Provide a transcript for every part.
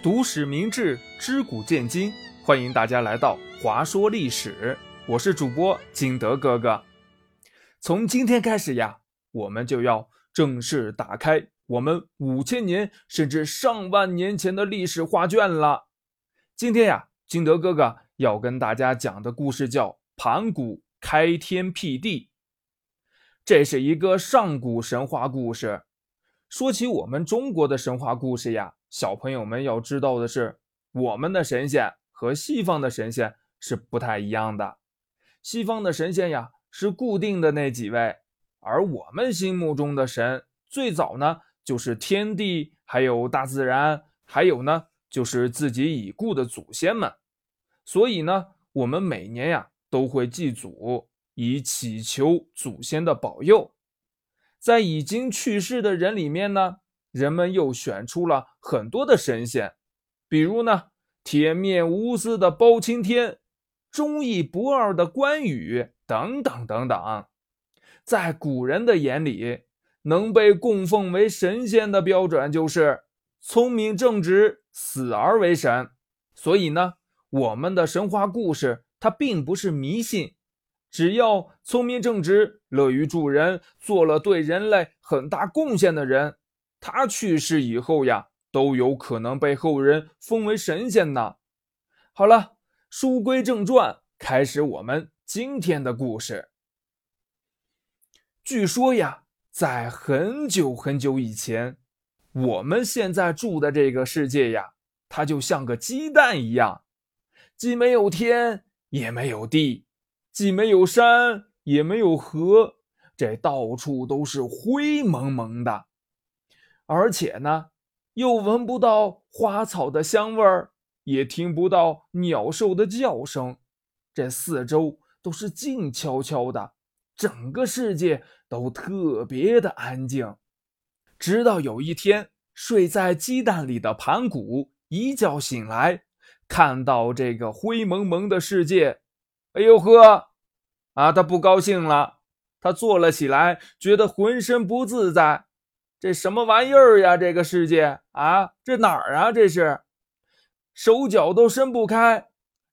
读史明智，知古见今，欢迎大家来到华说历史。我是主播金德哥哥。从今天开始呀，我们就要正式打开我们五千年甚至上万年前的历史画卷了。今天呀，金德哥哥要跟大家讲的故事叫盘古开天辟地。这是一个上古神话故事。说起我们中国的神话故事呀。小朋友们要知道的是，我们的神仙和西方的神仙是不太一样的。西方的神仙呀是固定的那几位，而我们心目中的神，最早呢就是天地，还有大自然，还有呢就是自己已故的祖先们。所以呢，我们每年呀都会祭祖，以祈求祖先的保佑。在已经去世的人里面呢。人们又选出了很多的神仙，比如呢，铁面无私的包青天，忠义不二的关羽，等等等等。在古人的眼里，能被供奉为神仙的标准就是聪明正直，死而为神。所以呢，我们的神话故事它并不是迷信，只要聪明正直、乐于助人、做了对人类很大贡献的人。他去世以后呀，都有可能被后人封为神仙呢。好了，书归正传，开始我们今天的故事。据说呀，在很久很久以前，我们现在住的这个世界呀，它就像个鸡蛋一样，既没有天，也没有地，既没有山，也没有河，这到处都是灰蒙蒙的。而且呢，又闻不到花草的香味儿，也听不到鸟兽的叫声，这四周都是静悄悄的，整个世界都特别的安静。直到有一天，睡在鸡蛋里的盘古一觉醒来，看到这个灰蒙蒙的世界，哎呦呵，啊，他不高兴了，他坐了起来，觉得浑身不自在。这什么玩意儿呀？这个世界啊，这哪儿啊？这是手脚都伸不开，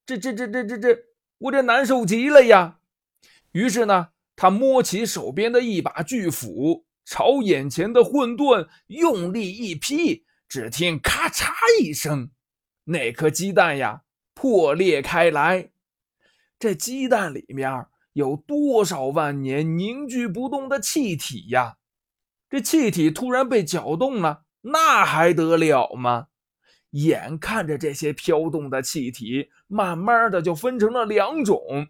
这这这这这这，我这难受极了呀！于是呢，他摸起手边的一把巨斧，朝眼前的混沌用力一劈，只听咔嚓一声，那颗鸡蛋呀破裂开来。这鸡蛋里面有多少万年凝聚不动的气体呀？这气体突然被搅动了，那还得了吗？眼看着这些飘动的气体，慢慢的就分成了两种：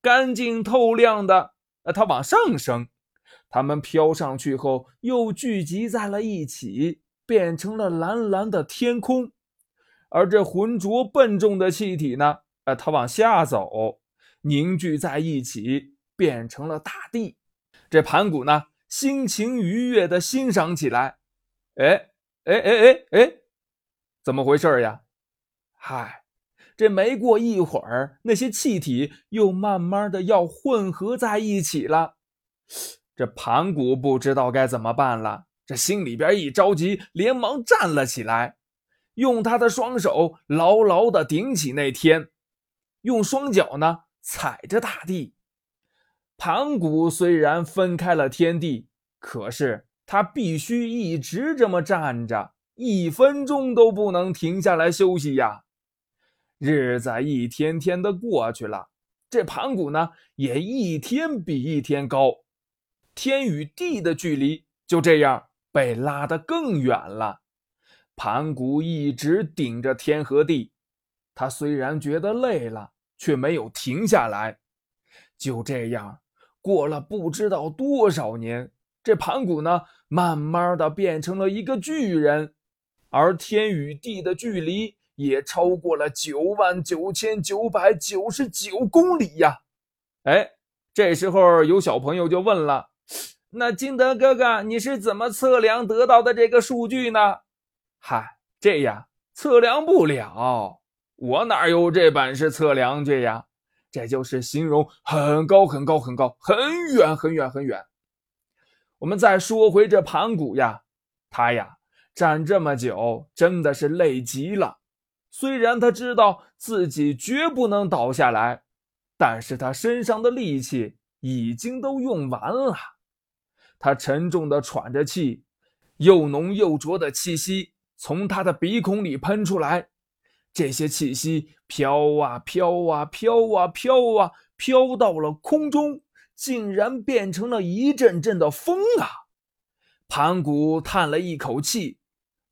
干净透亮的，呃，它往上升；它们飘上去后，又聚集在了一起，变成了蓝蓝的天空。而这浑浊笨重的气体呢，呃，它往下走，凝聚在一起，变成了大地。这盘古呢？心情愉悦地欣赏起来，哎哎哎哎哎，怎么回事呀？嗨，这没过一会儿，那些气体又慢慢的要混合在一起了。这盘古不知道该怎么办了，这心里边一着急，连忙站了起来，用他的双手牢牢的顶起那天，用双脚呢踩着大地。盘古虽然分开了天地，可是他必须一直这么站着，一分钟都不能停下来休息呀。日子一天天的过去了，这盘古呢也一天比一天高，天与地的距离就这样被拉得更远了。盘古一直顶着天和地，他虽然觉得累了，却没有停下来。就这样。过了不知道多少年，这盘古呢，慢慢的变成了一个巨人，而天与地的距离也超过了九万九千九百九十九公里呀！哎，这时候有小朋友就问了：“那金德哥哥，你是怎么测量得到的这个数据呢？”嗨，这呀，测量不了，我哪有这本事测量去呀？这就是形容很高很高很高很远很远很远。我们再说回这盘古呀，他呀站这么久，真的是累极了。虽然他知道自己绝不能倒下来，但是他身上的力气已经都用完了。他沉重的喘着气，又浓又浊的气息从他的鼻孔里喷出来。这些气息飘啊飘啊飘啊飘啊，飘到了空中，竟然变成了一阵阵的风啊！盘古叹了一口气，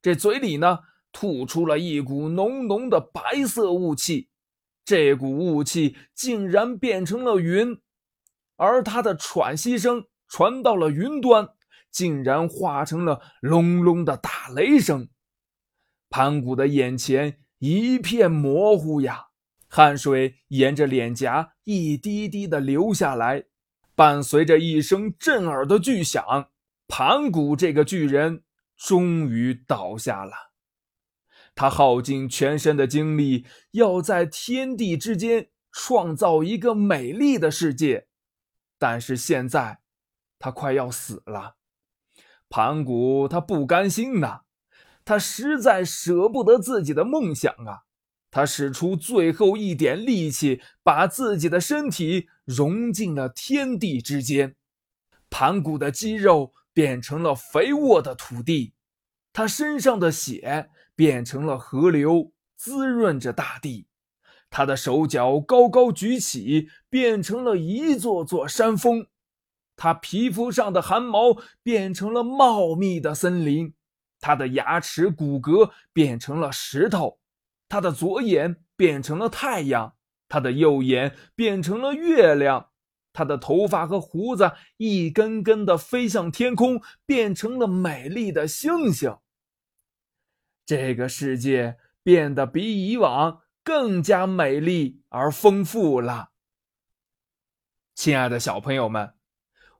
这嘴里呢吐出了一股浓浓的白色雾气，这股雾气竟然变成了云，而他的喘息声传到了云端，竟然化成了隆隆的打雷声。盘古的眼前一片模糊呀，汗水沿着脸颊一滴滴的流下来，伴随着一声震耳的巨响。盘古这个巨人终于倒下了，他耗尽全身的精力，要在天地之间创造一个美丽的世界，但是现在他快要死了。盘古他不甘心呐，他实在舍不得自己的梦想啊！他使出最后一点力气，把自己的身体融进了天地之间。盘古的肌肉。变成了肥沃的土地，他身上的血变成了河流，滋润着大地。他的手脚高高举起，变成了一座座山峰。他皮肤上的汗毛变成了茂密的森林。他的牙齿骨骼变成了石头。他的左眼变成了太阳，他的右眼变成了月亮。他的头发和胡子一根根的飞向天空，变成了美丽的星星。这个世界变得比以往更加美丽而丰富了。亲爱的小朋友们，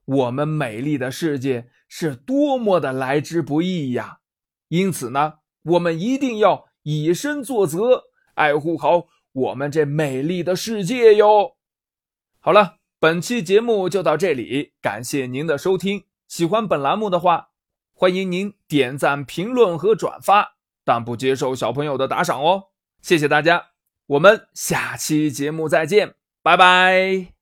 我们美丽的世界是多么的来之不易呀！因此呢，我们一定要以身作则，爱护好我们这美丽的世界哟。好了。本期节目就到这里，感谢您的收听。喜欢本栏目的话，欢迎您点赞、评论和转发，但不接受小朋友的打赏哦。谢谢大家，我们下期节目再见，拜拜。